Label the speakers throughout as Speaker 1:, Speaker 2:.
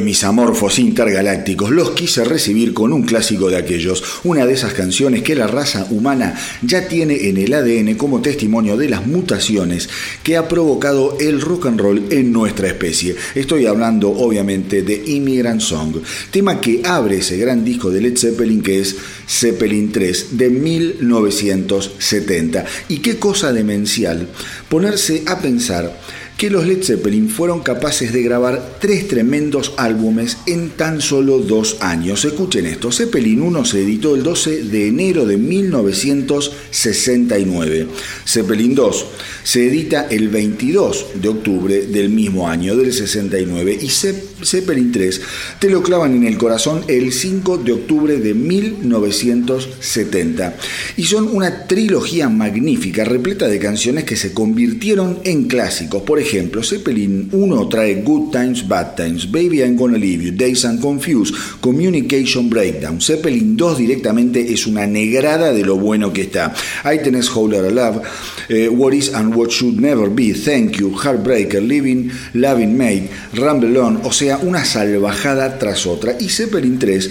Speaker 1: Mis amorfos intergalácticos los quise recibir con un clásico de aquellos, una de esas canciones que la raza humana ya tiene en el ADN como testimonio de las mutaciones que ha provocado el rock and roll en nuestra especie. Estoy hablando obviamente de Immigrant Song, tema que abre ese gran disco de Led Zeppelin que es Zeppelin 3 de 1970. Y qué cosa demencial ponerse a pensar que los Led Zeppelin fueron capaces de grabar tres tremendos álbumes en tan solo dos años. Escuchen esto, Zeppelin 1 se editó el 12 de enero de 1969. Zeppelin 2 se edita el 22 de octubre del mismo año, del 69. Y Zeppelin 3 te lo clavan en el corazón el 5 de octubre de 1970. Y son una trilogía magnífica, repleta de canciones que se convirtieron en clásicos. Por ejemplo, Zeppelin 1 trae Good Times, Bad Times, Baby I'm Gonna Leave You, Days and Confused, Communication Breakdown. Zeppelin 2 directamente es una negrada de lo bueno que está. Ahí tenés Howler Love, eh, What Is and What Should Never Be, Thank You, Heartbreaker, Living, Loving Made, Rumble On, o sea, una salvajada tras otra. Y Zeppelin 3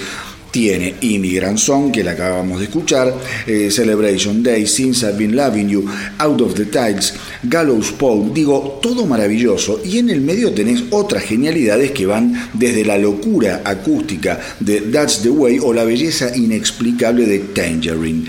Speaker 1: tiene Immigrant Song, que la acabamos de escuchar, eh, Celebration Day, Since I've Been Loving You, Out of the Tides, Gallows Pole, digo, todo maravilloso. Y en el medio tenés otras genialidades que van desde la locura acústica de That's the Way o la belleza inexplicable de Tangerine.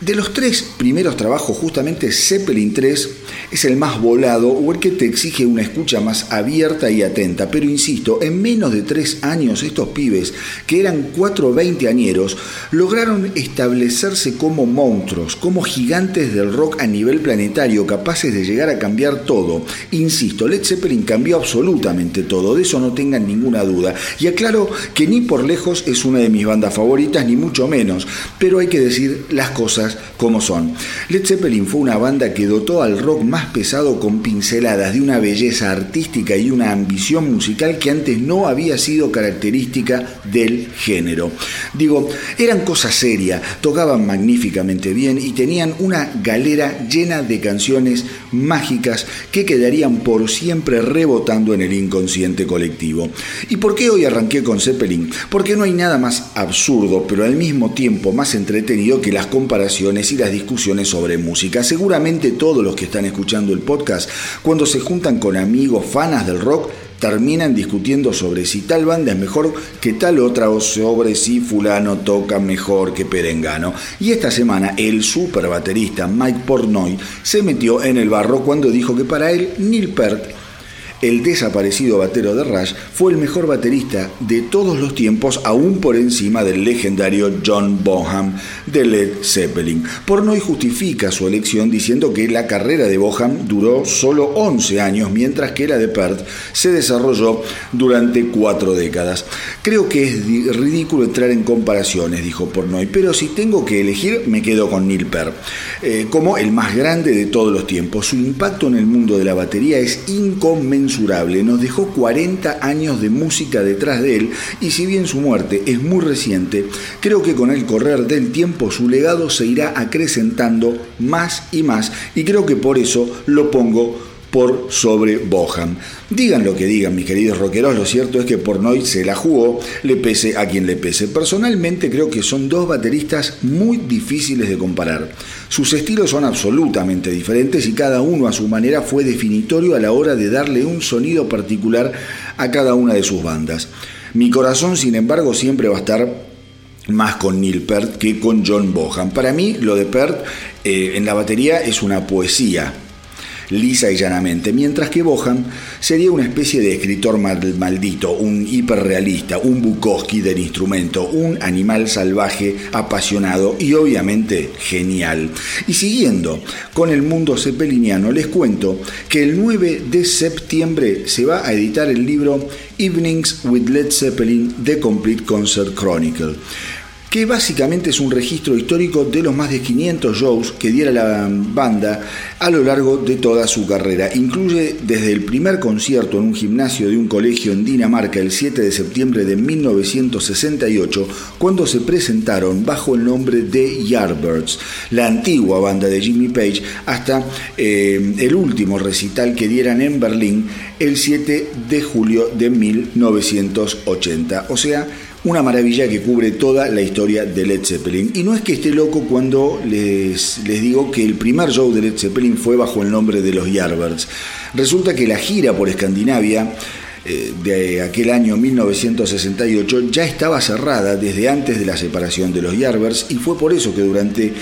Speaker 1: De los tres primeros trabajos, justamente Zeppelin 3 es el más volado o el que te exige una escucha más abierta y atenta. Pero insisto, en menos de tres años estos pibes, que eran cuatro veinteañeros, lograron establecerse como monstruos, como gigantes del rock a nivel planetario, capaces de llegar a cambiar todo. Insisto, Led Zeppelin cambió absolutamente todo, de eso no tengan ninguna duda. Y aclaro que ni por lejos es una de mis bandas favoritas, ni mucho menos, pero hay que decir las cosas cosas como son. Led Zeppelin fue una banda que dotó al rock más pesado con pinceladas de una belleza artística y una ambición musical que antes no había sido característica del género. Digo, eran cosas serias, tocaban magníficamente bien y tenían una galera llena de canciones mágicas que quedarían por siempre rebotando en el inconsciente colectivo. ¿Y por qué hoy arranqué con Zeppelin? Porque no hay nada más absurdo, pero al mismo tiempo más entretenido que las comparaciones y las discusiones sobre música. Seguramente todos los que están escuchando el podcast, cuando se juntan con amigos fanas del rock, terminan discutiendo sobre si tal banda es mejor que tal otra o sobre si fulano toca mejor que Perengano. Y esta semana el super baterista Mike Portnoy se metió en el barro cuando dijo que para él Neil Peart el desaparecido batero de Rush fue el mejor baterista de todos los tiempos, aún por encima del legendario John Bonham de Led Zeppelin. Pornoy justifica su elección diciendo que la carrera de Bonham duró solo 11 años, mientras que la de Perth se desarrolló durante cuatro décadas. Creo que es ridículo entrar en comparaciones, dijo Pornoy, pero si tengo que elegir, me quedo con Neil Peart, eh, como el más grande de todos los tiempos. Su impacto en el mundo de la batería es inconmensurable nos dejó 40 años de música detrás de él y si bien su muerte es muy reciente, creo que con el correr del tiempo su legado se irá acrecentando más y más y creo que por eso lo pongo por sobre Boham. Digan lo que digan, mis queridos rockeros, lo cierto es que Pornoy se la jugó, le pese a quien le pese. Personalmente creo que son dos bateristas muy difíciles de comparar. Sus estilos son absolutamente diferentes y cada uno a su manera fue definitorio a la hora de darle un sonido particular a cada una de sus bandas. Mi corazón, sin embargo, siempre va a estar más con Neil Peart que con John Bohan. Para mí, lo de Peart eh, en la batería es una poesía lisa y llanamente, mientras que Bohan sería una especie de escritor maldito, un hiperrealista, un Bukowski del instrumento, un animal salvaje, apasionado y obviamente genial. Y siguiendo con el mundo zeppeliniano, les cuento que el 9 de septiembre se va a editar el libro Evenings with Led Zeppelin, The Complete Concert Chronicle que básicamente es un registro histórico de los más de 500 shows que diera la banda a lo largo de toda su carrera. Incluye desde el primer concierto en un gimnasio de un colegio en Dinamarca el 7 de septiembre de 1968, cuando se presentaron bajo el nombre de Yardbirds, la antigua banda de Jimmy Page, hasta eh, el último recital que dieran en Berlín el 7 de julio de 1980. O sea, una maravilla que cubre toda la historia de Led Zeppelin. Y no es que esté loco cuando les, les digo que el primer show de Led Zeppelin fue bajo el nombre de los Yardbirds. Resulta que la gira por Escandinavia eh, de aquel año 1968 ya estaba cerrada desde antes de la separación de los Yardbirds y fue por eso que durante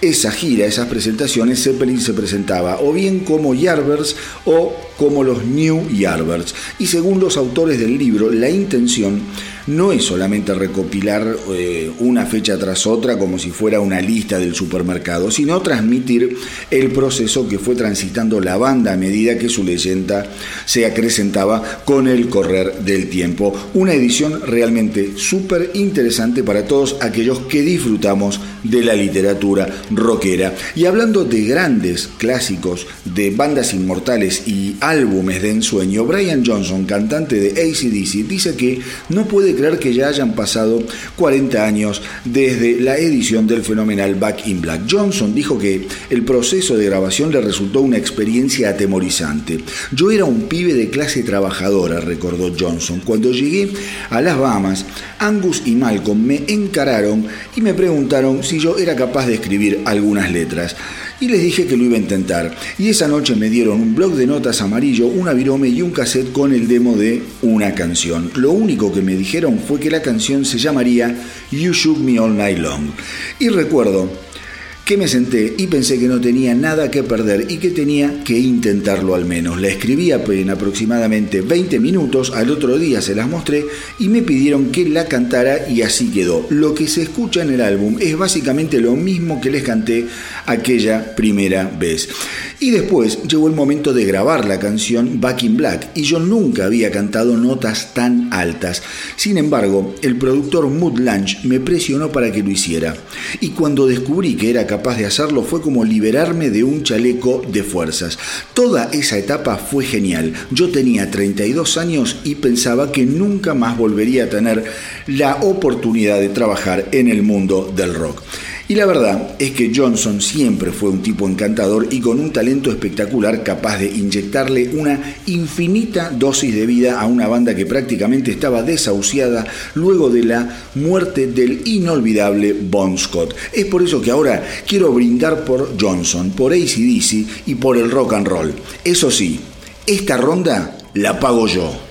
Speaker 1: esa gira, esas presentaciones, Zeppelin se presentaba o bien como Yardbirds o como los New Yardbirds. Y según los autores del libro, la intención no es solamente recopilar eh, una fecha tras otra como si fuera una lista del supermercado, sino transmitir el proceso que fue transitando la banda a medida que su leyenda se acrecentaba con el correr del tiempo. Una edición realmente súper interesante para todos aquellos que disfrutamos de la literatura rockera. Y hablando de grandes clásicos, de bandas inmortales y álbumes de ensueño, Brian Johnson, cantante de ACDC, dice que no puede creer que ya hayan pasado 40 años desde la edición del fenomenal Back in Black. Johnson dijo que el proceso de grabación le resultó una experiencia atemorizante. Yo era un pibe de clase trabajadora, recordó Johnson. Cuando llegué a las Bahamas, Angus y Malcolm me encararon y me preguntaron si yo era capaz de escribir algunas letras y les dije que lo iba a intentar. Y esa noche me dieron un blog de notas amarillo, una virome y un cassette con el demo de una canción. Lo único que me dijeron fue que la canción se llamaría You Shook Me All Night Long. Y recuerdo que me senté y pensé que no tenía nada que perder y que tenía que intentarlo al menos. La escribí en aproximadamente 20 minutos, al otro día se las mostré y me pidieron que la cantara y así quedó. Lo que se escucha en el álbum es básicamente lo mismo que les canté aquella primera vez. Y después llegó el momento de grabar la canción Back in Black y yo nunca había cantado notas tan altas. Sin embargo, el productor Mood Lunch me presionó para que lo hiciera. Y cuando descubrí que era capaz capaz de hacerlo fue como liberarme de un chaleco de fuerzas. Toda esa etapa fue genial. Yo tenía 32 años y pensaba que nunca más volvería a tener la oportunidad de trabajar en el mundo del rock. Y la verdad es que Johnson siempre fue un tipo encantador y con un talento espectacular capaz de inyectarle una infinita dosis de vida a una banda que prácticamente estaba desahuciada luego de la muerte del inolvidable Bon Scott. Es por eso que ahora quiero brindar por Johnson, por ACDC y por el rock and roll. Eso sí, esta ronda la pago yo.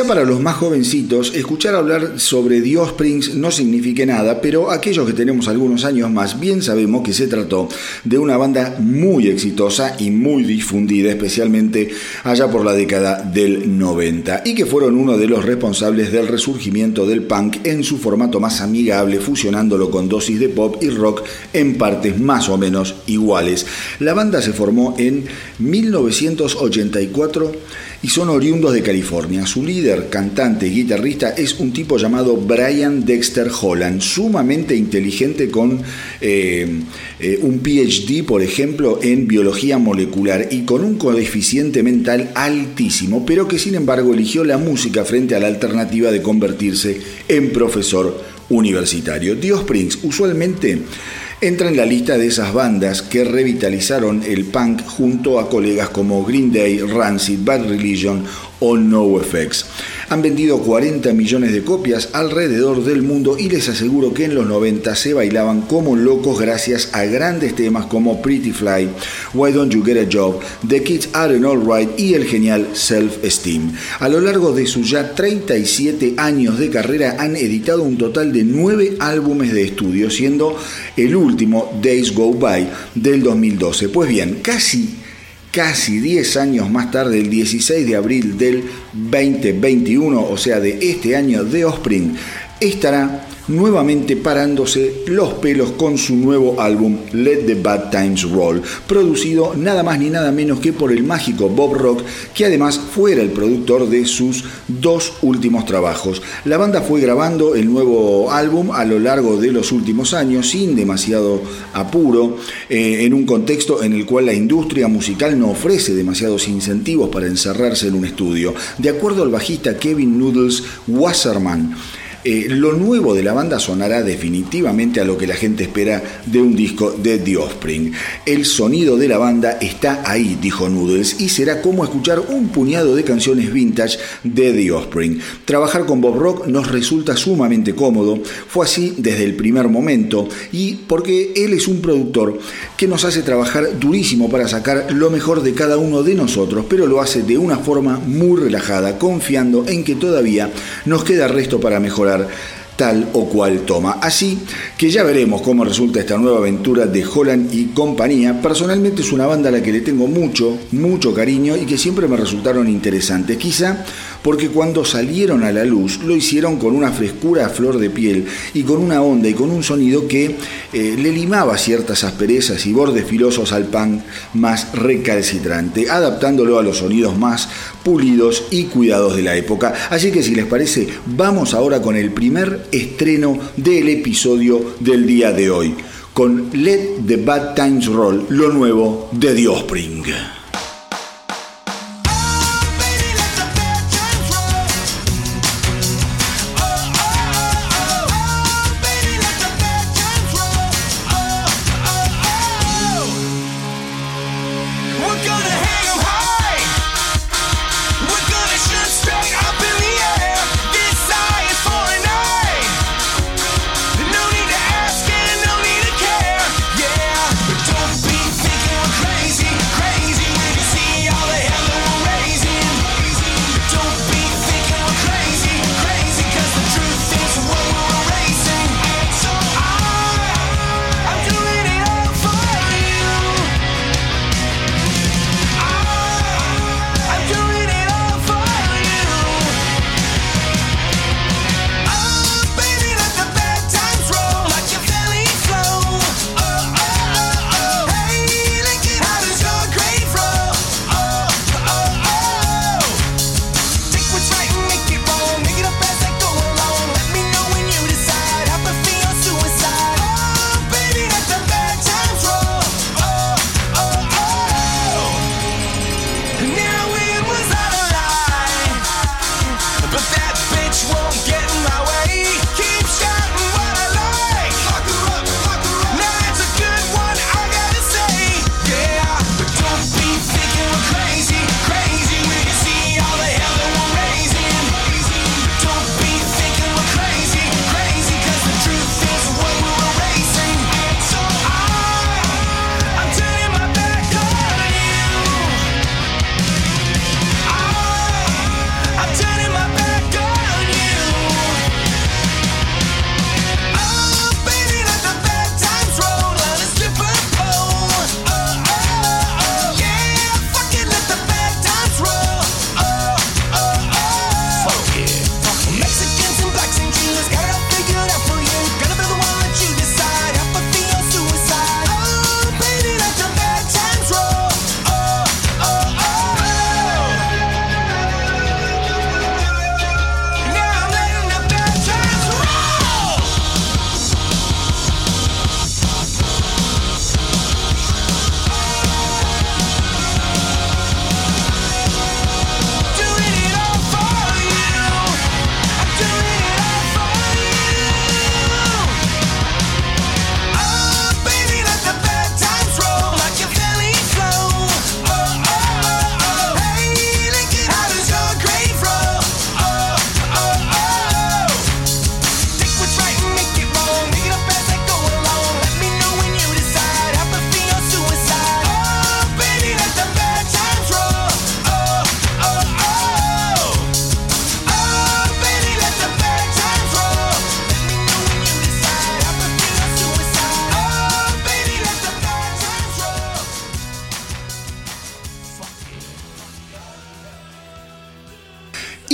Speaker 1: Quizá para los más jovencitos escuchar hablar sobre The no signifique nada, pero aquellos que tenemos algunos años más bien sabemos que se trató de una banda muy exitosa y muy difundida, especialmente allá por la década del 90, y que fueron uno de los responsables del resurgimiento del punk en su formato más amigable, fusionándolo con dosis de pop y rock en partes más o menos iguales. La banda se formó en 1984 y son oriundos de California. Su líder, cantante y guitarrista es un tipo llamado Brian Dexter Holland, sumamente inteligente con eh, eh, un PhD, por ejemplo, en biología molecular y con un coeficiente mental altísimo, pero que sin embargo eligió la música frente a la alternativa de convertirse en profesor universitario. Dios Springs usualmente entra en la lista de esas bandas que revitalizaron el punk junto a colegas como Green Day, Rancid, Bad Religion o NoFX. Han vendido 40 millones de copias alrededor del mundo y les aseguro que en los 90 se bailaban como locos gracias a grandes temas como Pretty Fly, Why Don't You Get a Job, The Kids Aren't Alright y el genial Self Esteem. A lo largo de sus ya 37 años de carrera han editado un total de 9 álbumes de estudio, siendo el último Days Go By del 2012. Pues bien, casi casi 10 años más tarde, el 16 de abril del 2021, o sea, de este año de Offspring, estará nuevamente parándose los pelos con su nuevo álbum Let the Bad Times Roll, producido nada más ni nada menos que por el mágico Bob Rock, que además fuera el productor de sus dos últimos trabajos. La banda fue grabando el nuevo álbum a lo largo de los últimos años sin demasiado apuro, eh, en un contexto en el cual la industria musical no ofrece demasiados incentivos para encerrarse en un estudio. De acuerdo al bajista Kevin Noodles Wasserman, eh, lo nuevo de la banda sonará definitivamente a lo que la gente espera de un disco de The Offspring. El sonido de la banda está ahí, dijo Noodles, y será como escuchar un puñado de canciones vintage de The Offspring. Trabajar con Bob Rock nos resulta sumamente cómodo, fue así desde el primer momento, y porque él es un productor que nos hace trabajar durísimo para sacar lo mejor de cada uno de nosotros, pero lo hace de una forma muy relajada, confiando en que todavía nos queda resto para mejorar tal o cual toma. Así que ya veremos cómo resulta esta nueva aventura de Holland y compañía. Personalmente es una banda a la que le tengo mucho, mucho cariño y que siempre me resultaron interesantes. Quizá porque cuando salieron a la luz lo hicieron con una frescura a flor de piel y con una onda y con un sonido que eh, le limaba ciertas asperezas y bordes filosos al pan más recalcitrante, adaptándolo a los sonidos más pulidos y cuidados de la época. Así que si les parece, vamos ahora con el primer estreno del episodio del día de hoy, con Let the Bad Times Roll, lo nuevo de The Offspring.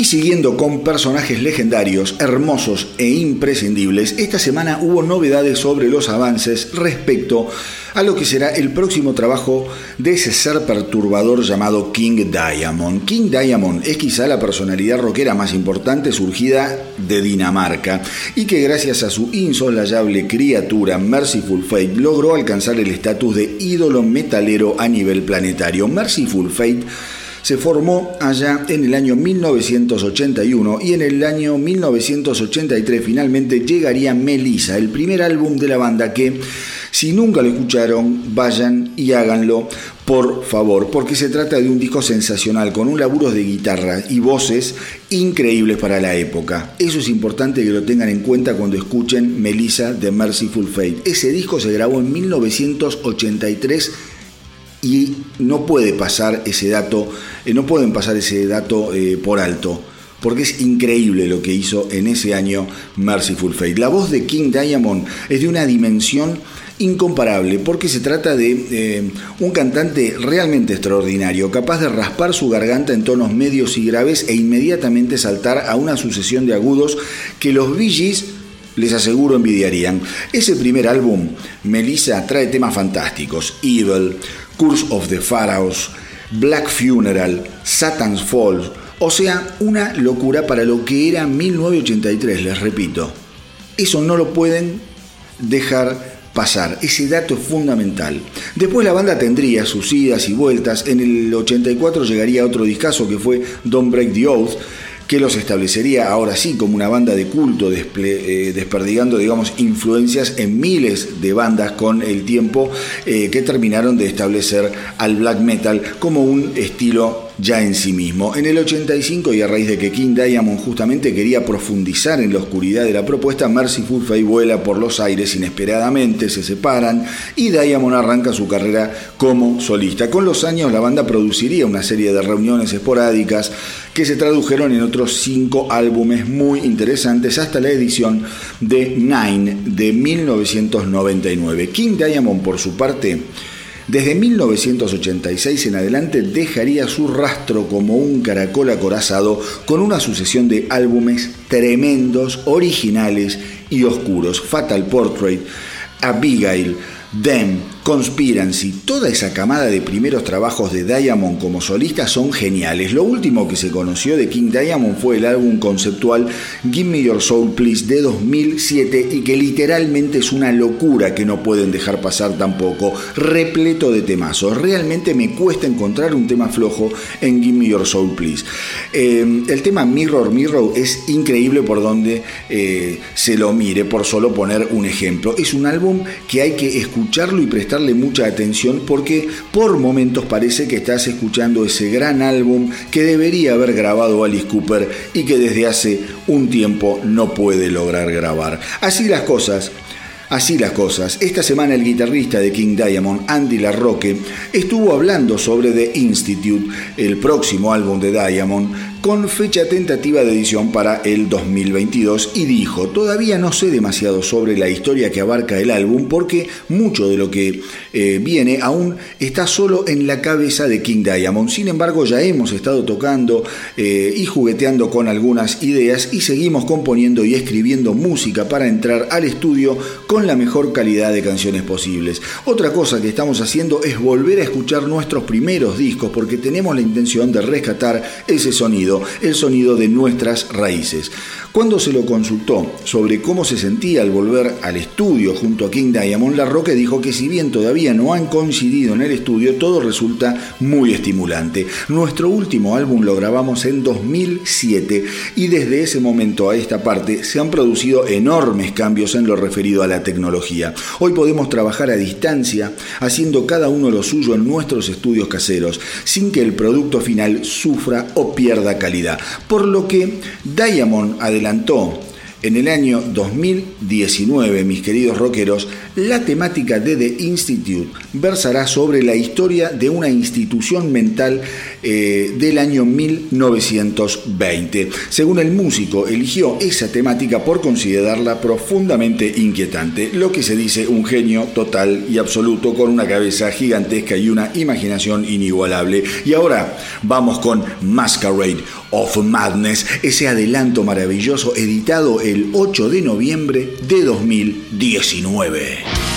Speaker 1: Siguiendo con personajes legendarios, hermosos e imprescindibles, esta semana hubo novedades sobre los avances respecto a lo que será el próximo trabajo de ese ser perturbador llamado King Diamond. King Diamond es quizá la personalidad rockera más importante surgida de Dinamarca y que gracias a su insolayable criatura Merciful Fate logró alcanzar el estatus de ídolo metalero a nivel planetario. Merciful Fate se formó allá en el año 1981 y en el año 1983 finalmente llegaría Melissa, el primer álbum de la banda que, si nunca lo escucharon, vayan y háganlo por favor, porque se trata de un disco sensacional con un laburo de guitarra y voces increíbles para la época. Eso es importante que lo tengan en cuenta cuando escuchen Melissa de Merciful Fate. Ese disco se grabó en 1983 y no puede pasar ese dato, eh, no pueden pasar ese dato eh, por alto, porque es increíble lo que hizo en ese año Merciful Fate. La voz de King Diamond es de una dimensión incomparable, porque se trata de eh, un cantante realmente extraordinario, capaz de raspar su garganta en tonos medios y graves e inmediatamente saltar a una sucesión de agudos que los Bee les aseguro envidiarían. Ese primer álbum, Melissa, trae temas fantásticos, Evil, Curse of the Pharaohs, Black Funeral, Satan's Falls, o sea, una locura para lo que era 1983, les repito. Eso no lo pueden dejar pasar, ese dato es fundamental. Después la banda tendría sus idas y vueltas, en el 84 llegaría otro discazo que fue Don't Break the Oath, que los establecería ahora sí como una banda de culto, eh, desperdigando, digamos, influencias en miles de bandas con el tiempo eh, que terminaron de establecer al black metal como un estilo ya en sí mismo. En el 85 y a raíz de que King Diamond justamente quería profundizar en la oscuridad de la propuesta, Mercyful Fate vuela por los aires inesperadamente, se separan y Diamond arranca su carrera como solista. Con los años la banda produciría una serie de reuniones esporádicas que se tradujeron en otros cinco álbumes muy interesantes hasta la edición de Nine de 1999. King Diamond por su parte desde 1986 en adelante dejaría su rastro como un caracol acorazado con una sucesión de álbumes tremendos, originales y oscuros. Fatal Portrait, Abigail, Them, Conspiracy, toda esa camada de primeros trabajos de Diamond como solista son geniales. Lo último que se conoció de King Diamond fue el álbum conceptual Give Me Your Soul Please de 2007 y que literalmente es una locura que no pueden dejar pasar tampoco, repleto de temazos. Realmente me cuesta encontrar un tema flojo en Give Me Your Soul Please. Eh, el tema Mirror Mirror es increíble por donde eh, se lo mire, por solo poner un ejemplo. Es un álbum que hay que escucharlo y prestar mucha atención porque por momentos parece que estás escuchando ese gran álbum que debería haber grabado Alice Cooper y que desde hace un tiempo no puede lograr grabar. Así las cosas, Así las cosas, esta semana el guitarrista de King Diamond, Andy LaRocque, estuvo hablando sobre The Institute, el próximo álbum de Diamond, con fecha tentativa de edición para el 2022 y dijo, todavía no sé demasiado sobre la historia que abarca el álbum porque mucho de lo que eh, viene aún está solo en la cabeza de King Diamond. Sin embargo, ya hemos estado tocando eh, y jugueteando con algunas ideas y seguimos componiendo y escribiendo música para entrar al estudio con la mejor calidad de canciones posibles. Otra cosa que estamos haciendo es volver a escuchar nuestros primeros discos porque tenemos la intención de rescatar ese sonido el sonido de nuestras raíces. Cuando se lo consultó sobre cómo se sentía al volver al estudio junto a King Diamond, La Roque dijo que si bien todavía no han coincidido en el estudio, todo resulta muy estimulante. Nuestro último álbum lo grabamos en 2007 y desde ese momento a esta parte se han producido enormes cambios en lo referido a la tecnología. Hoy podemos trabajar a distancia, haciendo cada uno lo suyo en nuestros estudios caseros, sin que el producto final sufra o pierda calidad. Por lo que Diamond adelantó en el año 2019, mis queridos rockeros, la temática de The Institute
Speaker 2: versará sobre la historia de una institución mental eh, del año 1920. Según el músico, eligió esa temática por considerarla profundamente inquietante, lo que se dice un genio total y absoluto con una cabeza gigantesca y una imaginación inigualable. Y ahora vamos con Masquerade of Madness, ese adelanto maravilloso editado el 8 de noviembre de 2019.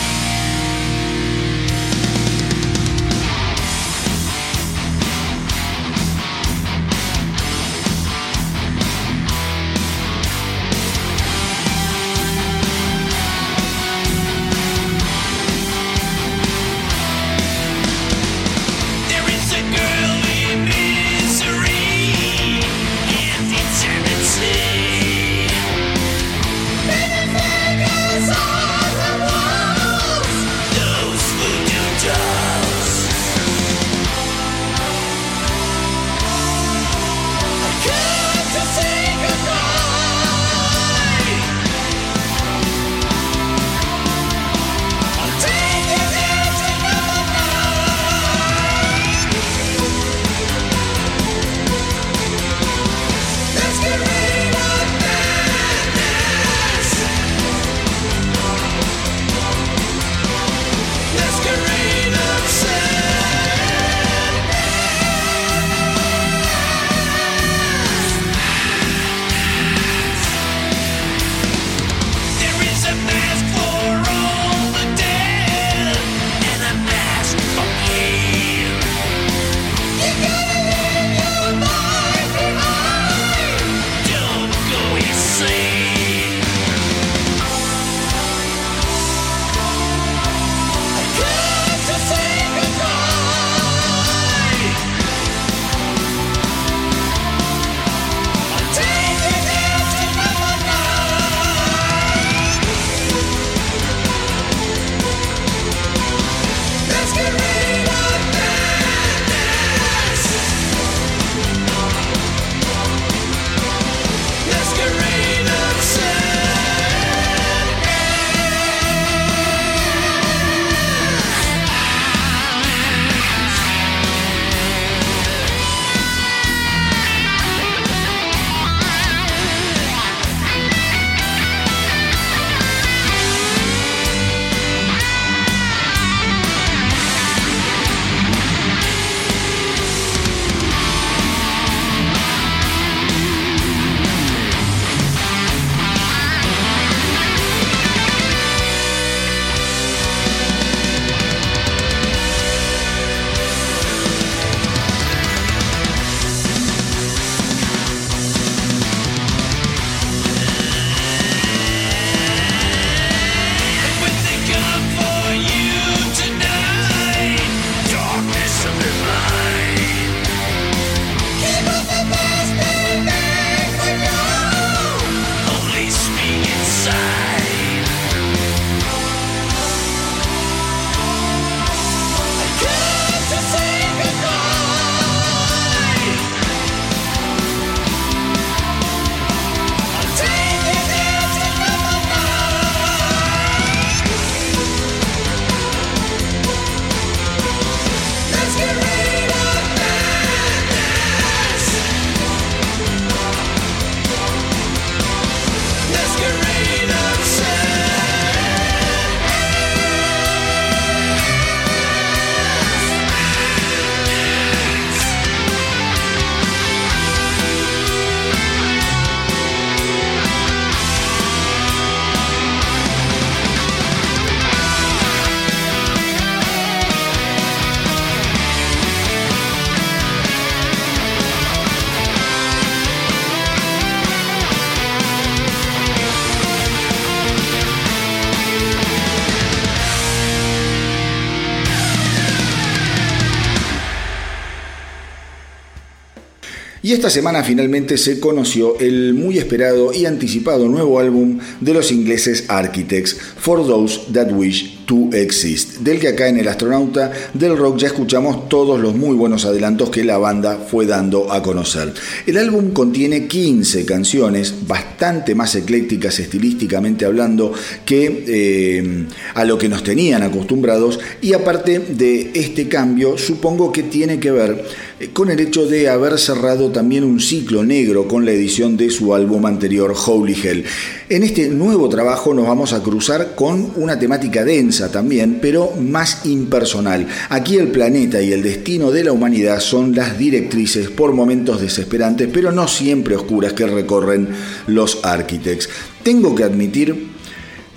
Speaker 2: Y esta semana finalmente se conoció el muy esperado y anticipado nuevo álbum de los ingleses Architects, For Those That Wish
Speaker 1: to Exist, del que acá en El Astronauta del Rock ya escuchamos todos los muy buenos adelantos que la banda fue dando a conocer. El álbum contiene 15 canciones, bastante más eclécticas estilísticamente hablando que eh, a lo que nos tenían acostumbrados y aparte de este cambio supongo que tiene que ver con el hecho de haber cerrado también un ciclo negro con la edición de su álbum anterior Holy Hell. En este nuevo trabajo nos vamos a cruzar con una temática densa también, pero más impersonal. Aquí el planeta y el destino de la humanidad son las directrices por momentos desesperantes, pero no siempre oscuras que recorren los Architects. Tengo que admitir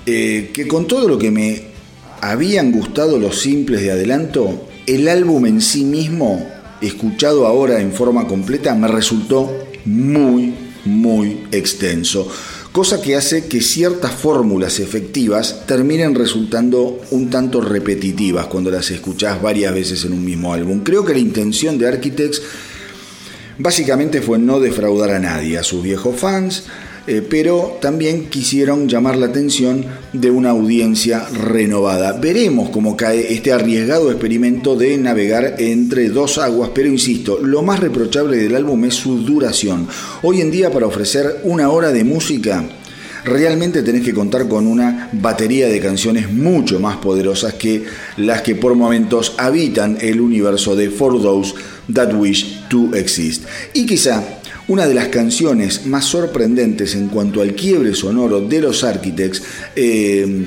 Speaker 1: eh, que con todo lo que me habían gustado los simples de adelanto, el álbum en sí mismo escuchado ahora en forma completa me resultó muy, muy extenso, cosa que hace que ciertas fórmulas efectivas terminen resultando un tanto repetitivas cuando las escuchás varias veces en un mismo álbum. Creo que la intención de Architects básicamente fue no defraudar a nadie, a sus viejos fans, eh, pero también quisieron llamar la atención de una audiencia renovada. Veremos cómo cae este arriesgado experimento de navegar entre dos aguas, pero insisto, lo más reprochable del álbum es su duración. Hoy en día para ofrecer una hora de música, realmente tenés que contar con una batería de canciones mucho más poderosas que las que por momentos habitan el universo de For Those That Wish to Exist. Y quizá una de las canciones más sorprendentes en cuanto al quiebre sonoro de los Architects eh,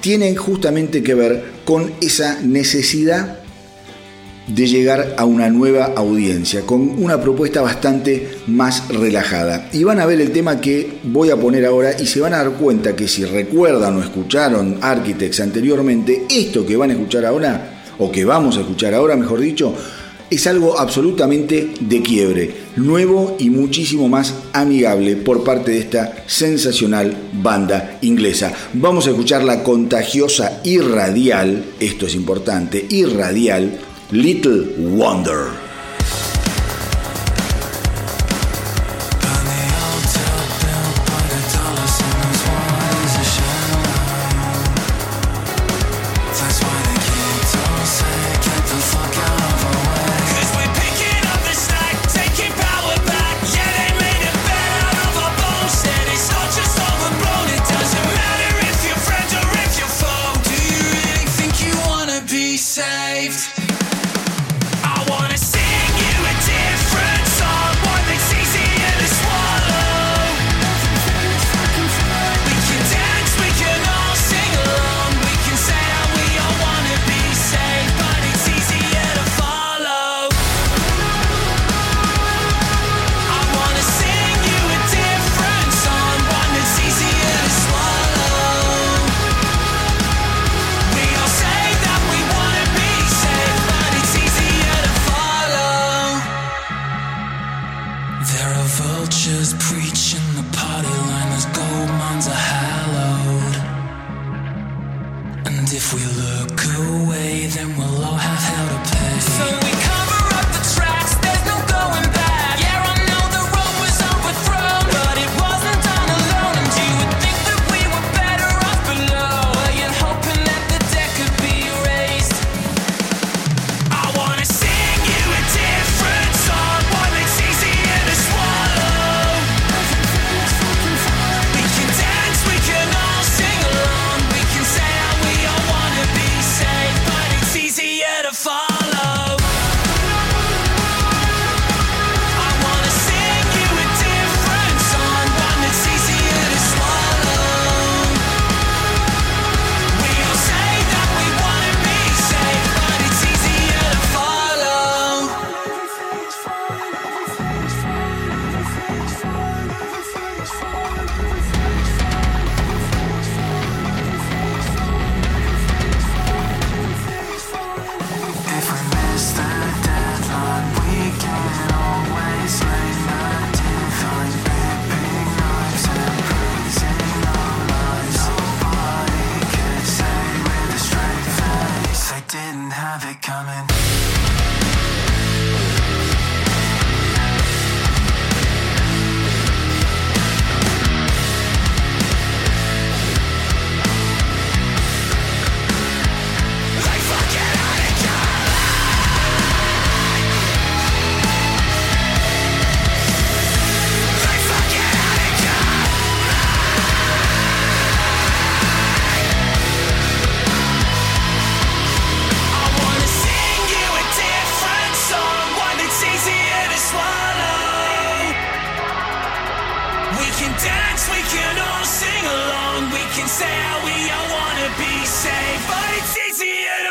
Speaker 1: tiene justamente que ver con esa necesidad de llegar a una nueva audiencia, con una propuesta bastante más relajada. Y van a ver el tema que voy a poner ahora y se van a dar cuenta que si recuerdan o escucharon Architects anteriormente, esto que van a escuchar ahora, o que vamos a escuchar ahora, mejor dicho, es algo absolutamente de quiebre, nuevo y muchísimo más amigable por parte de esta sensacional banda inglesa. Vamos a escuchar la contagiosa y radial, esto es importante, y radial, Little Wonder.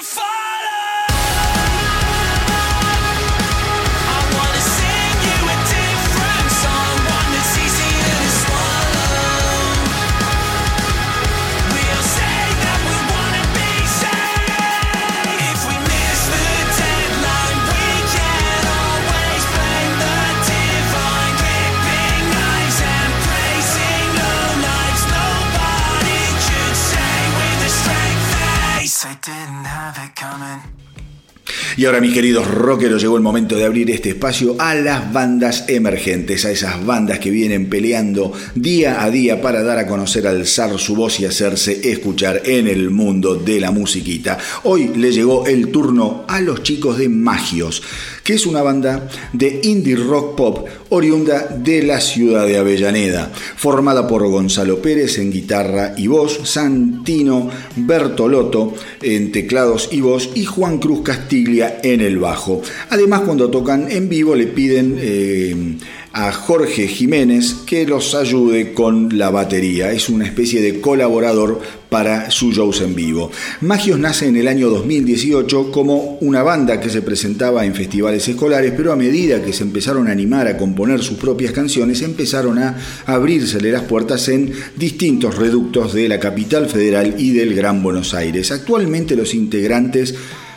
Speaker 1: fire. Y ahora, mis queridos rockeros, llegó el momento de abrir este espacio a las bandas emergentes, a esas bandas que vienen peleando día a día para dar a conocer, alzar su voz y hacerse escuchar en el mundo de la musiquita. Hoy le llegó el turno a los chicos de Magios, que es una banda de indie rock pop oriunda de la ciudad de Avellaneda, formada por Gonzalo Pérez en guitarra y voz, Santino Bertolotto en teclados y voz y Juan Cruz Castiglia en el bajo. Además, cuando tocan en vivo le piden eh, a Jorge Jiménez que los ayude con la batería. Es una especie de colaborador para sus shows en vivo. Magios nace en el año 2018 como una banda que se presentaba en festivales escolares, pero a medida que se empezaron a animar a componer sus propias canciones, empezaron a abrírsele las puertas en distintos reductos de la capital federal y del Gran Buenos Aires. Actualmente los integrantes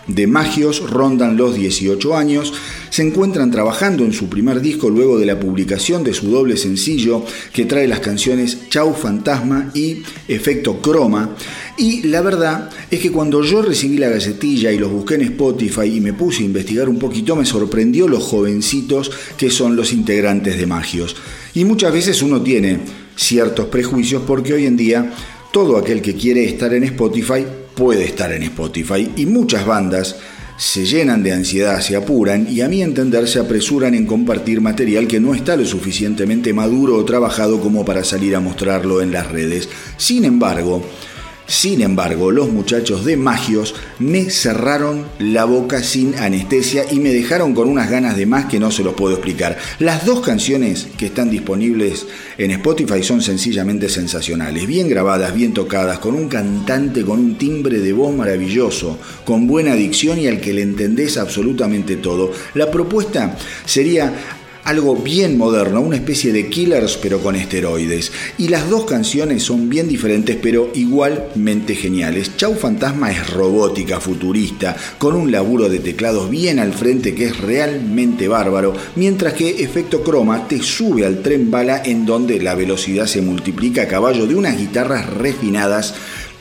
Speaker 1: de Magios rondan los 18 años, se encuentran trabajando en su primer disco luego de la publicación de su doble sencillo que trae las canciones Chau Fantasma y Efecto Croma. Y la verdad es que cuando yo recibí la gacetilla y los busqué en Spotify y me puse a investigar un poquito, me sorprendió los jovencitos que son los integrantes de Magios. Y muchas veces uno tiene ciertos prejuicios porque hoy en día todo aquel que quiere estar en Spotify puede estar en Spotify y muchas bandas se llenan de ansiedad, se apuran y a mi entender se apresuran en compartir material que no está lo suficientemente maduro o trabajado como para salir a mostrarlo en las redes. Sin embargo, sin embargo, los muchachos de Magios me cerraron la boca sin anestesia y me dejaron con unas ganas de más que no se los puedo explicar. Las dos canciones que están disponibles en Spotify son sencillamente sensacionales, bien grabadas, bien tocadas, con un cantante con un timbre de voz maravilloso, con buena dicción y al que le entendés absolutamente todo. La propuesta sería algo bien moderno, una especie de killers pero con esteroides. Y las dos canciones son bien diferentes pero igualmente geniales. Chau Fantasma es robótica, futurista, con un laburo de teclados bien al frente que es realmente bárbaro, mientras que Efecto Croma te sube al tren bala en donde la velocidad se multiplica a caballo de unas guitarras refinadas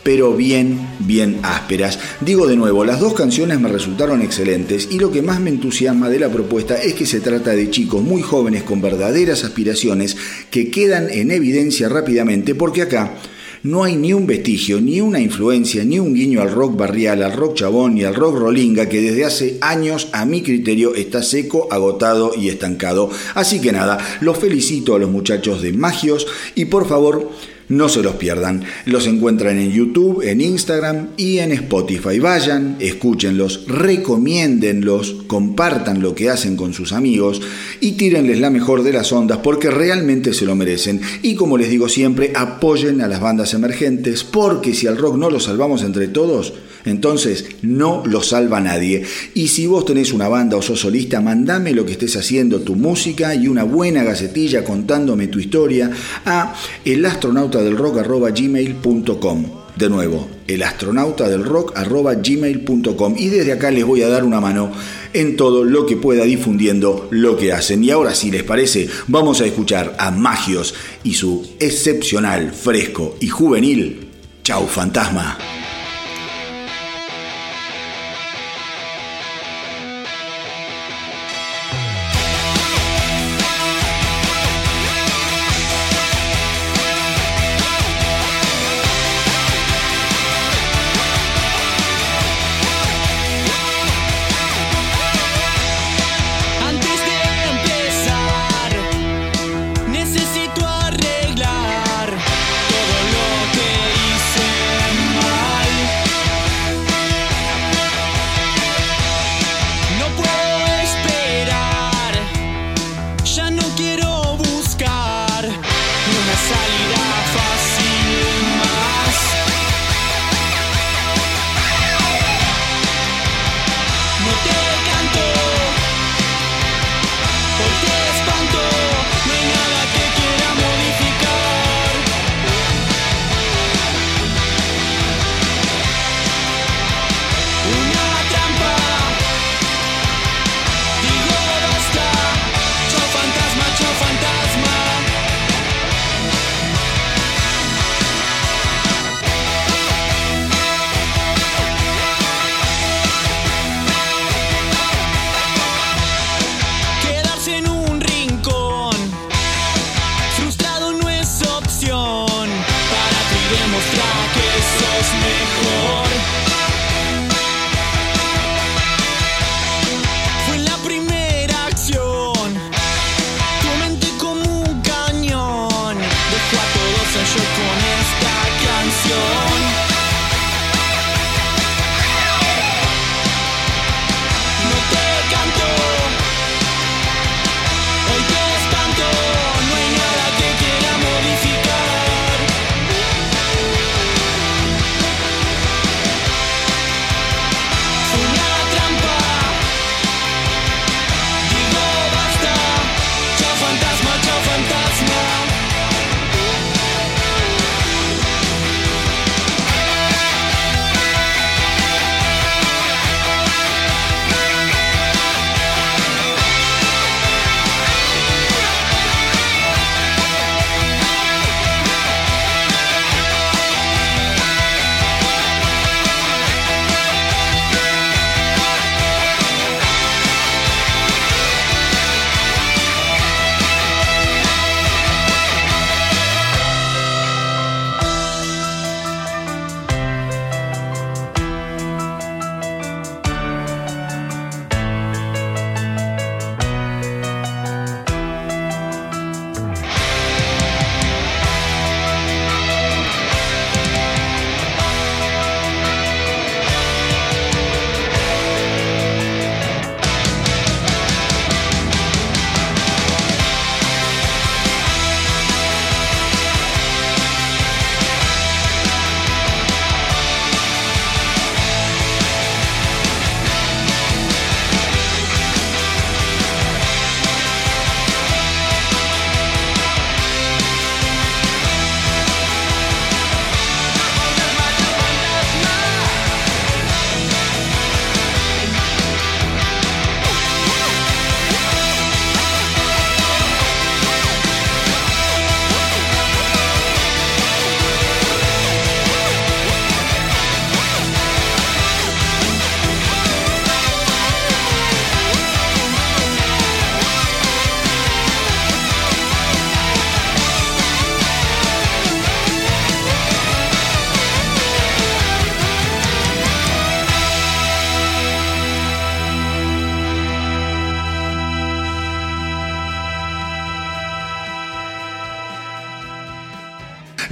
Speaker 1: pero bien, bien ásperas. Digo de nuevo, las dos canciones me resultaron excelentes y lo que más me entusiasma de la propuesta es que se trata de chicos muy jóvenes con verdaderas aspiraciones que quedan en evidencia rápidamente porque acá no hay ni un vestigio, ni una influencia, ni un guiño al rock barrial, al rock chabón y al rock rolinga que desde hace años a mi criterio está seco, agotado y estancado. Así que nada, los felicito a los muchachos de Magios y por favor no se los pierdan. Los encuentran en YouTube, en Instagram y en Spotify. Vayan, escúchenlos, recomiéndenlos, compartan lo que hacen con sus amigos y tírenles la mejor de las ondas porque realmente se lo merecen. Y como les digo siempre, apoyen a las bandas emergentes porque si al rock no lo salvamos entre todos, entonces no lo salva nadie. Y si vos tenés una banda o sos solista, mandame lo que estés haciendo, tu música y una buena gacetilla contándome tu historia a elastronautadelrock.gmail.com. De nuevo, elastronautadelrock.gmail.com. Y desde acá les voy a dar una mano en todo lo que pueda difundiendo lo que hacen. Y ahora, si les parece, vamos a escuchar a Magios y su excepcional, fresco y juvenil Chau Fantasma.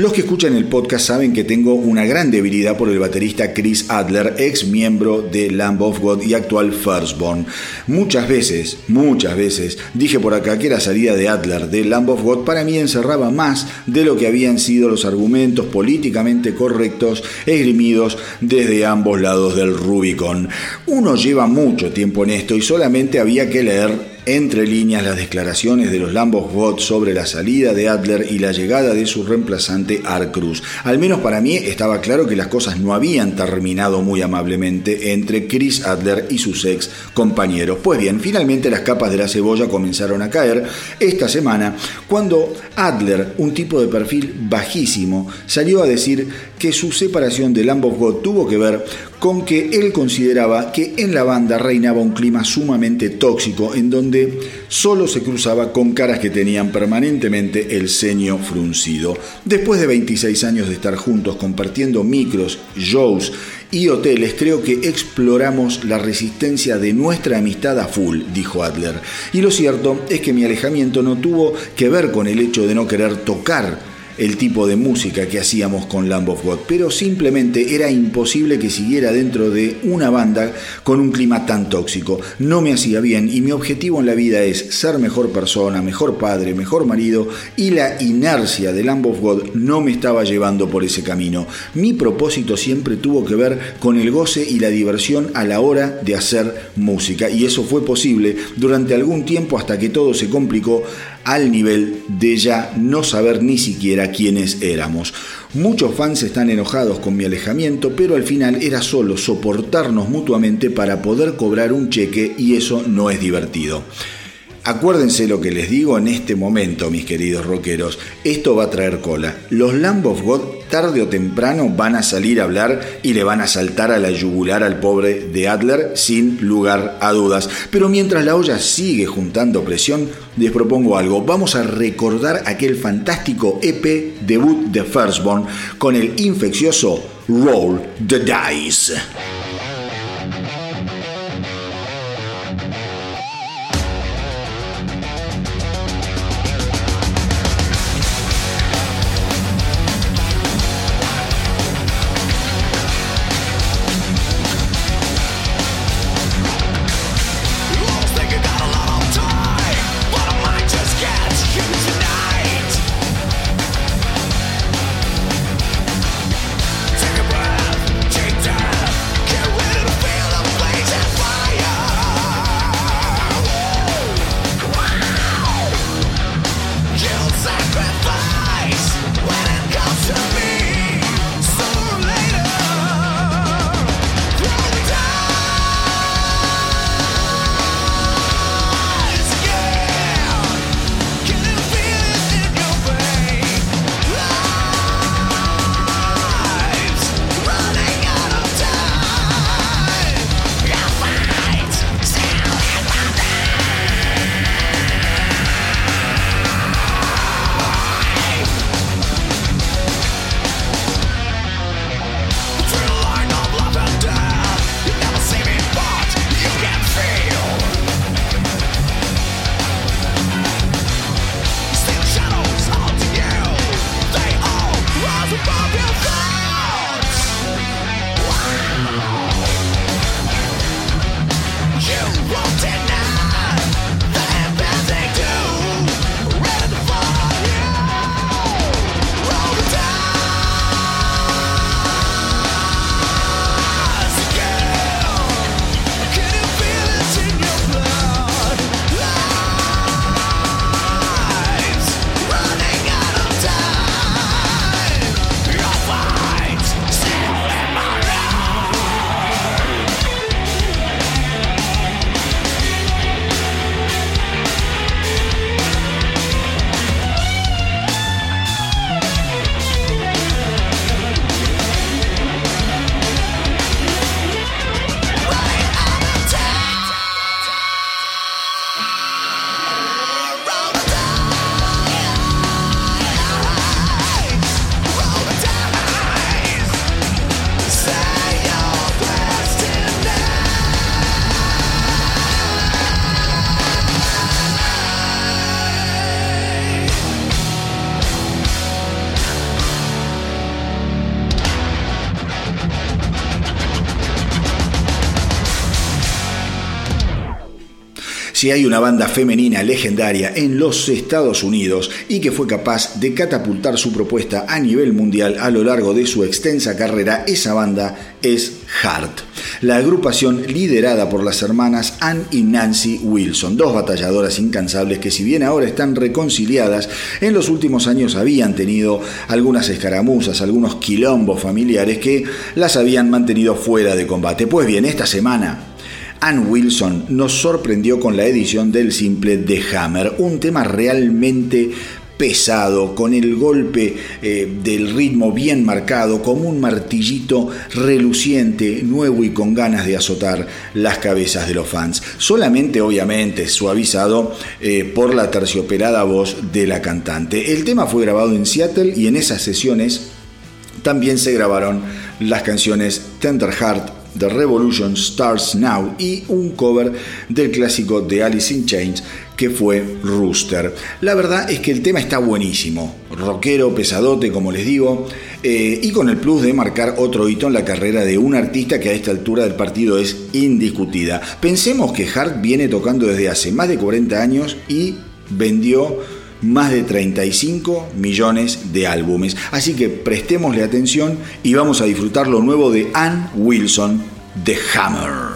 Speaker 1: Los que escuchan el podcast saben que tengo una gran debilidad por el baterista Chris Adler, ex miembro de Lamb of God y actual Firstborn. Muchas veces, muchas veces, dije por acá que la salida de Adler de Lamb of God para mí encerraba más de lo que habían sido los argumentos políticamente correctos esgrimidos desde ambos lados del Rubicon. Uno lleva mucho tiempo en esto y solamente había que leer entre líneas las declaraciones de los Lambos sobre la salida de Adler y la llegada de su reemplazante Art Cruz. Al menos para mí estaba claro que las cosas no habían terminado muy amablemente entre Chris Adler y sus ex compañeros. Pues bien, finalmente las capas de la cebolla comenzaron a caer esta semana cuando Adler, un tipo de perfil bajísimo, salió a decir que su separación de Lambos tuvo que ver con que él consideraba que en la banda reinaba un clima sumamente tóxico en donde solo se cruzaba con caras que tenían permanentemente el ceño fruncido. Después de 26 años de estar juntos compartiendo micros, shows y hoteles, creo que exploramos la resistencia de nuestra amistad a full, dijo Adler. Y lo cierto es que mi alejamiento no tuvo que ver con el hecho de no querer tocar el tipo de música que hacíamos con Lamb of God, pero simplemente era imposible que siguiera dentro de una banda con un clima tan tóxico. No me hacía bien y mi objetivo en la vida es ser mejor persona, mejor padre, mejor marido y la inercia de Lamb of God no me estaba llevando por ese camino. Mi propósito siempre tuvo que ver con el goce y la diversión a la hora de hacer música y eso fue posible durante algún tiempo hasta que todo se complicó al nivel de ya no saber ni siquiera quiénes éramos. Muchos fans están enojados con mi alejamiento, pero al final era solo soportarnos mutuamente para poder cobrar un cheque y eso no es divertido. Acuérdense lo que les digo en este momento, mis queridos rockeros. Esto va a traer cola. Los Lamb of God, tarde o temprano, van a salir a hablar y le van a saltar a la yugular al pobre de Adler sin lugar a dudas. Pero mientras la olla sigue juntando presión, les propongo algo. Vamos a recordar aquel fantástico EP debut de Firstborn con el infeccioso Roll the Dice. Si hay una banda femenina legendaria en los Estados Unidos y que fue capaz de catapultar su propuesta a nivel mundial a lo largo de su extensa carrera, esa banda es Heart. La agrupación liderada por las hermanas Ann y Nancy Wilson, dos batalladoras incansables que si bien ahora están reconciliadas, en los últimos años habían tenido algunas escaramuzas, algunos quilombos familiares que las habían mantenido fuera de combate. Pues bien, esta semana Ann Wilson nos sorprendió con la edición del simple The Hammer, un tema realmente pesado, con el golpe eh, del ritmo bien marcado, como un martillito reluciente, nuevo y con ganas de azotar las cabezas de los fans. Solamente, obviamente, suavizado eh, por la terciopelada voz de la cantante. El tema fue grabado en Seattle y en esas sesiones también se grabaron las canciones Tender Heart, The Revolution Starts Now y un cover del clásico de Alice in Chains que fue Rooster. La verdad es que el tema está buenísimo, rockero, pesadote como les digo, eh, y con el plus de marcar otro hito en la carrera de un artista que a esta altura del partido es indiscutida. Pensemos que Hart viene tocando desde hace más de 40 años y vendió más de 35 millones de álbumes. Así que prestémosle atención y vamos a disfrutar lo nuevo de Ann Wilson, The Hammer.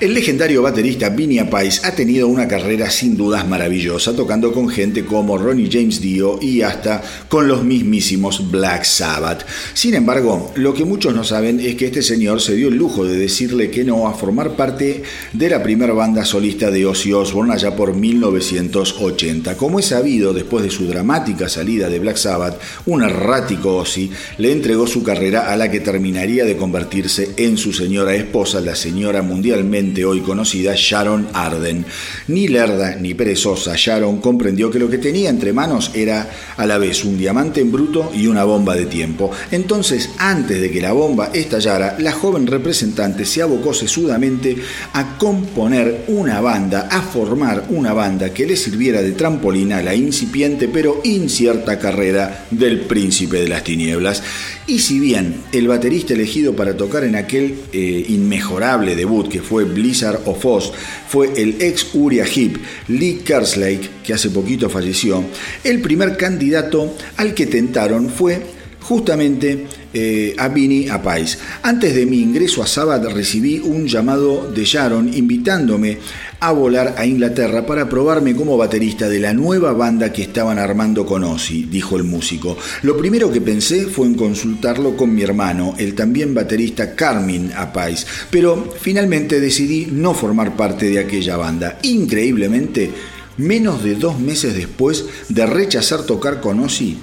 Speaker 1: El legendario baterista Vinnie Appice ha tenido una carrera sin dudas maravillosa, tocando con gente como Ronnie James Dio y hasta con los mismísimos Black Sabbath. Sin embargo, lo que muchos no saben es que este señor se dio el lujo de decirle que no a formar parte de la primera banda solista de Ozzy Osbourne allá por 1980. Como es sabido, después de su dramática salida de Black Sabbath, un errático Ozzy le entregó su carrera a la que terminaría de convertirse en su señora esposa, la señora mundialmente hoy conocida Sharon Arden. Ni lerda ni perezosa, Sharon comprendió que lo que tenía entre manos era a la vez un diamante en bruto y una bomba de tiempo. Entonces, antes de que la bomba estallara, la joven representante se abocó sesudamente a componer una banda, a formar una banda que le sirviera de trampolina a la incipiente pero incierta carrera del príncipe de las tinieblas. Y si bien el baterista elegido para tocar en aquel eh, inmejorable debut que fue Blizzard of Oz fue el ex Uriah Heep, Lee Kerslake, que hace poquito falleció, el primer candidato al que tentaron fue justamente eh, a Vini Apais. Antes de mi ingreso a Sabbath recibí un llamado de Sharon invitándome a volar a Inglaterra para probarme como baterista de la nueva banda que estaban armando con Ozzy, dijo el músico. Lo primero que pensé fue en consultarlo con mi hermano, el también baterista Carmin Apais, pero finalmente decidí no formar parte de aquella banda. Increíblemente, menos de dos meses después de rechazar tocar con Ozzy,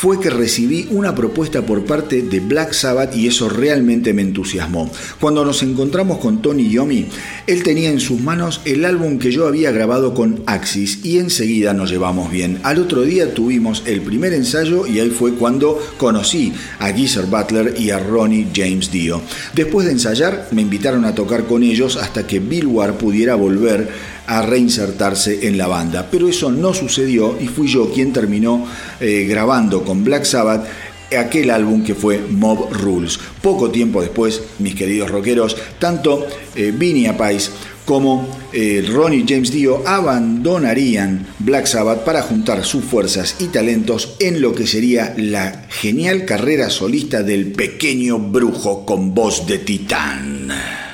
Speaker 1: fue que recibí una propuesta por parte de Black Sabbath y eso realmente me entusiasmó. Cuando nos encontramos con Tony Yomi, él tenía en sus manos el álbum que yo había grabado con Axis y enseguida nos llevamos bien. Al otro día tuvimos el primer ensayo y ahí fue cuando conocí a Geezer Butler y a Ronnie James Dio. Después de ensayar me invitaron a tocar con ellos hasta que Bill Ward pudiera volver a reinsertarse en la banda. Pero eso no sucedió y fui yo quien terminó eh, grabando con Black Sabbath aquel álbum que fue Mob Rules. Poco tiempo después, mis queridos rockeros, tanto eh, Vinnie Appice como eh, Ronnie James Dio abandonarían Black Sabbath para juntar sus fuerzas y talentos en lo que sería la genial carrera solista del pequeño brujo con voz de titán.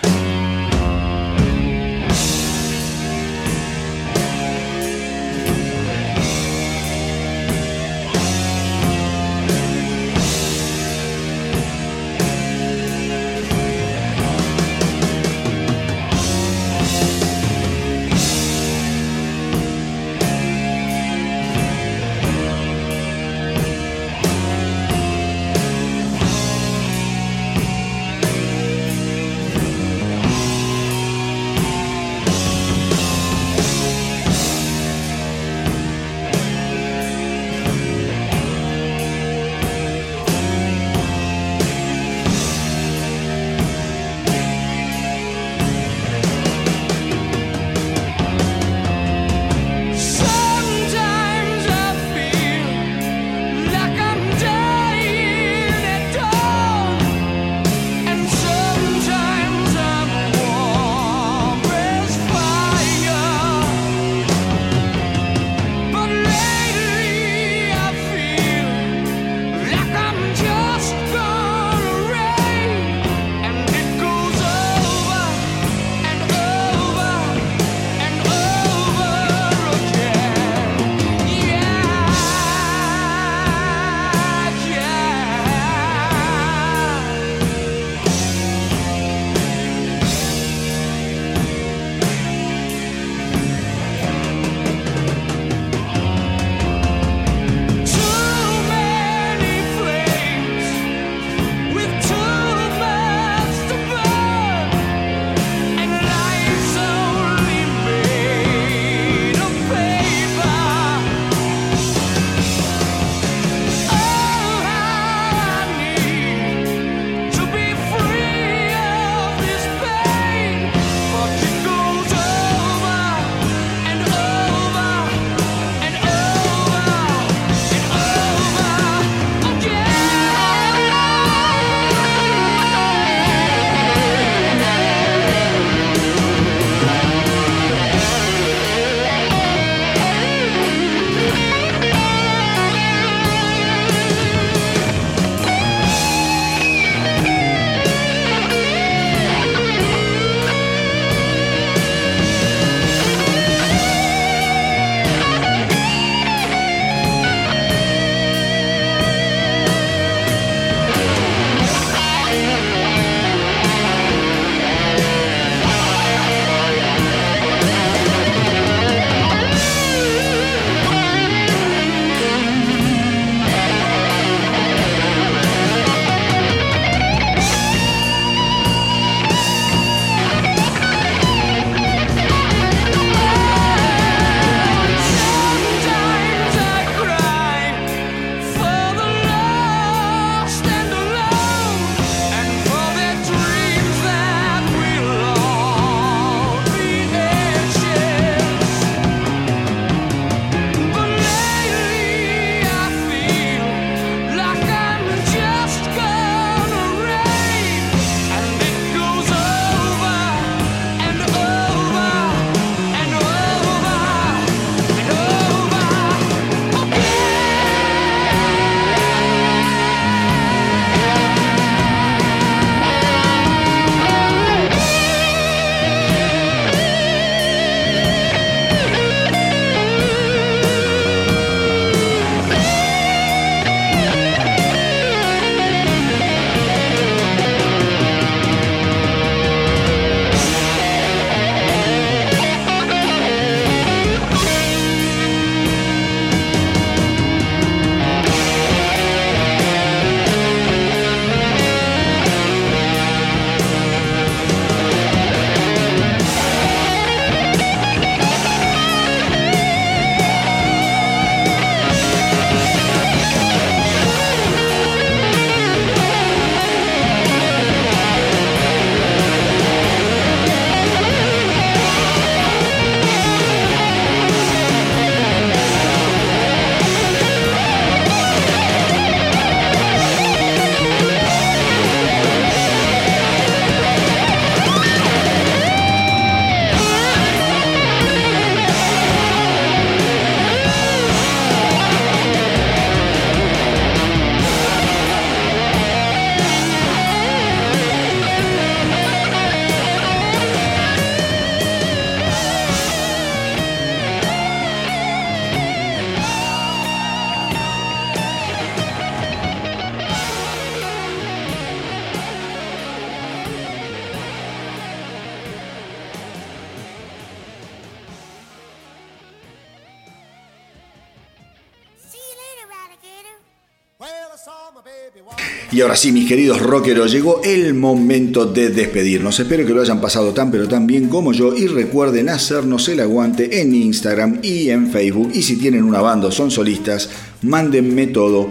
Speaker 1: Ahora sí, mis queridos rockeros, llegó el momento de despedirnos. Espero que lo hayan pasado tan pero tan bien como yo y recuerden hacernos el aguante en Instagram y en Facebook. Y si tienen una banda o son solistas, mándenme todo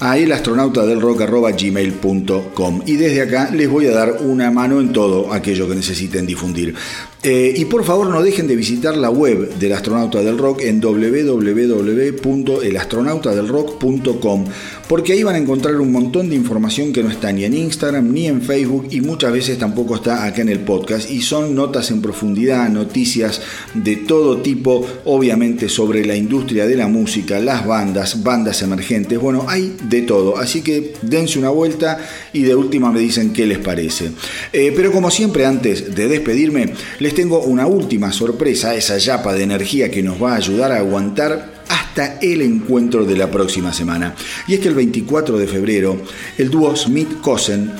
Speaker 1: a elastronautadelrock.gmail.com y desde acá les voy a dar una mano en todo aquello que necesiten difundir. Eh, y por favor no dejen de visitar la web del Astronauta del Rock en www.elastronautadelrock.com porque ahí van a encontrar un montón de información que no está ni en Instagram ni en Facebook y muchas veces tampoco está acá en el podcast y son notas en profundidad, noticias de todo tipo, obviamente sobre la industria de la música, las bandas, bandas emergentes, bueno, hay de todo, así que dense una vuelta y de última me dicen qué les parece. Eh, pero como siempre antes de despedirme, les tengo una última sorpresa, esa yapa de energía que nos va a ayudar a aguantar hasta el encuentro de la próxima semana. Y es que el 24 de febrero, el dúo Smith-Cosen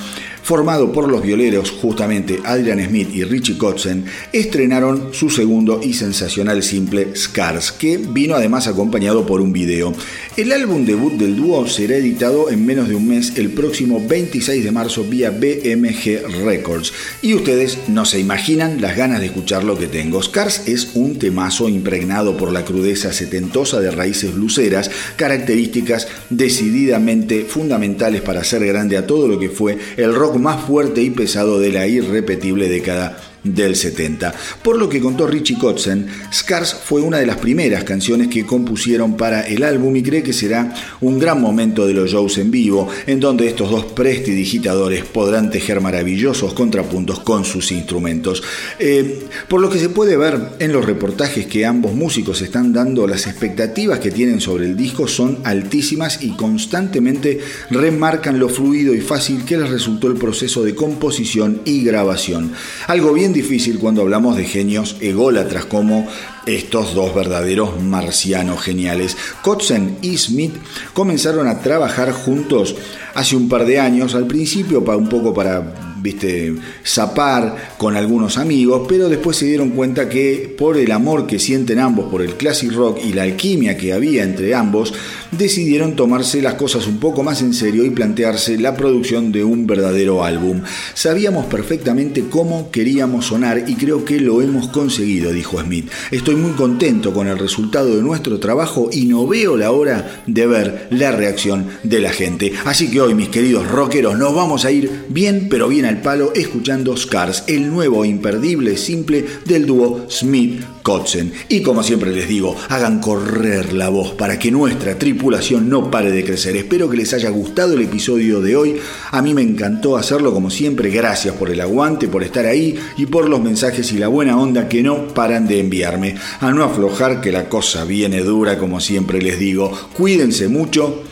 Speaker 1: formado por los violeros justamente Adrian Smith y Richie Kotzen, estrenaron su segundo y sensacional simple Scars, que vino además acompañado por un video. El álbum debut del dúo será editado en menos de un mes el próximo 26 de marzo vía BMG Records. Y ustedes no se imaginan las ganas de escuchar lo que tengo. Scars es un temazo impregnado por la crudeza setentosa de raíces bluseras, características decididamente fundamentales para hacer grande a todo lo que fue el rock más fuerte y pesado de la irrepetible década del 70. Por lo que contó Richie Kotzen, Scars fue una de las primeras canciones que compusieron para el álbum y cree que será un gran momento de los shows en vivo, en donde estos dos prestidigitadores podrán tejer maravillosos contrapuntos con sus instrumentos. Eh, por lo que se puede ver en los reportajes que ambos músicos están dando, las expectativas que tienen sobre el disco son altísimas y constantemente remarcan lo fluido y fácil que les resultó el proceso de composición y grabación. Algo difícil cuando hablamos de genios ególatras como estos dos verdaderos marcianos geniales. Kotzen y Smith comenzaron a trabajar juntos hace un par de años, al principio un poco para viste, zapar con algunos amigos, pero después se dieron cuenta que por el amor que sienten ambos por el classic rock y la alquimia que había entre ambos, decidieron tomarse las cosas un poco más en serio y plantearse la producción de un verdadero álbum. Sabíamos perfectamente cómo queríamos sonar y creo que lo hemos conseguido, dijo Smith. Estoy muy contento con el resultado de nuestro trabajo y no veo la hora de ver la reacción de la gente. Así que hoy, mis queridos rockeros, nos vamos a ir bien, pero bien al palo escuchando Scars, el nuevo imperdible simple del dúo Smith Kotzen. Y como siempre les digo, hagan correr la voz para que nuestra tripulación no pare de crecer. Espero que les haya gustado el episodio de hoy. A mí me encantó hacerlo como siempre. Gracias por el aguante, por estar ahí y por los mensajes y la buena onda que no paran de enviarme. A no aflojar que la cosa viene dura, como siempre les digo. Cuídense mucho.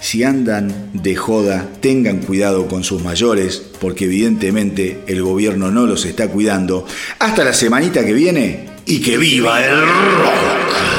Speaker 1: Si andan de joda, tengan cuidado con sus mayores, porque evidentemente el gobierno no los está cuidando. Hasta la semanita que viene y que viva el rock.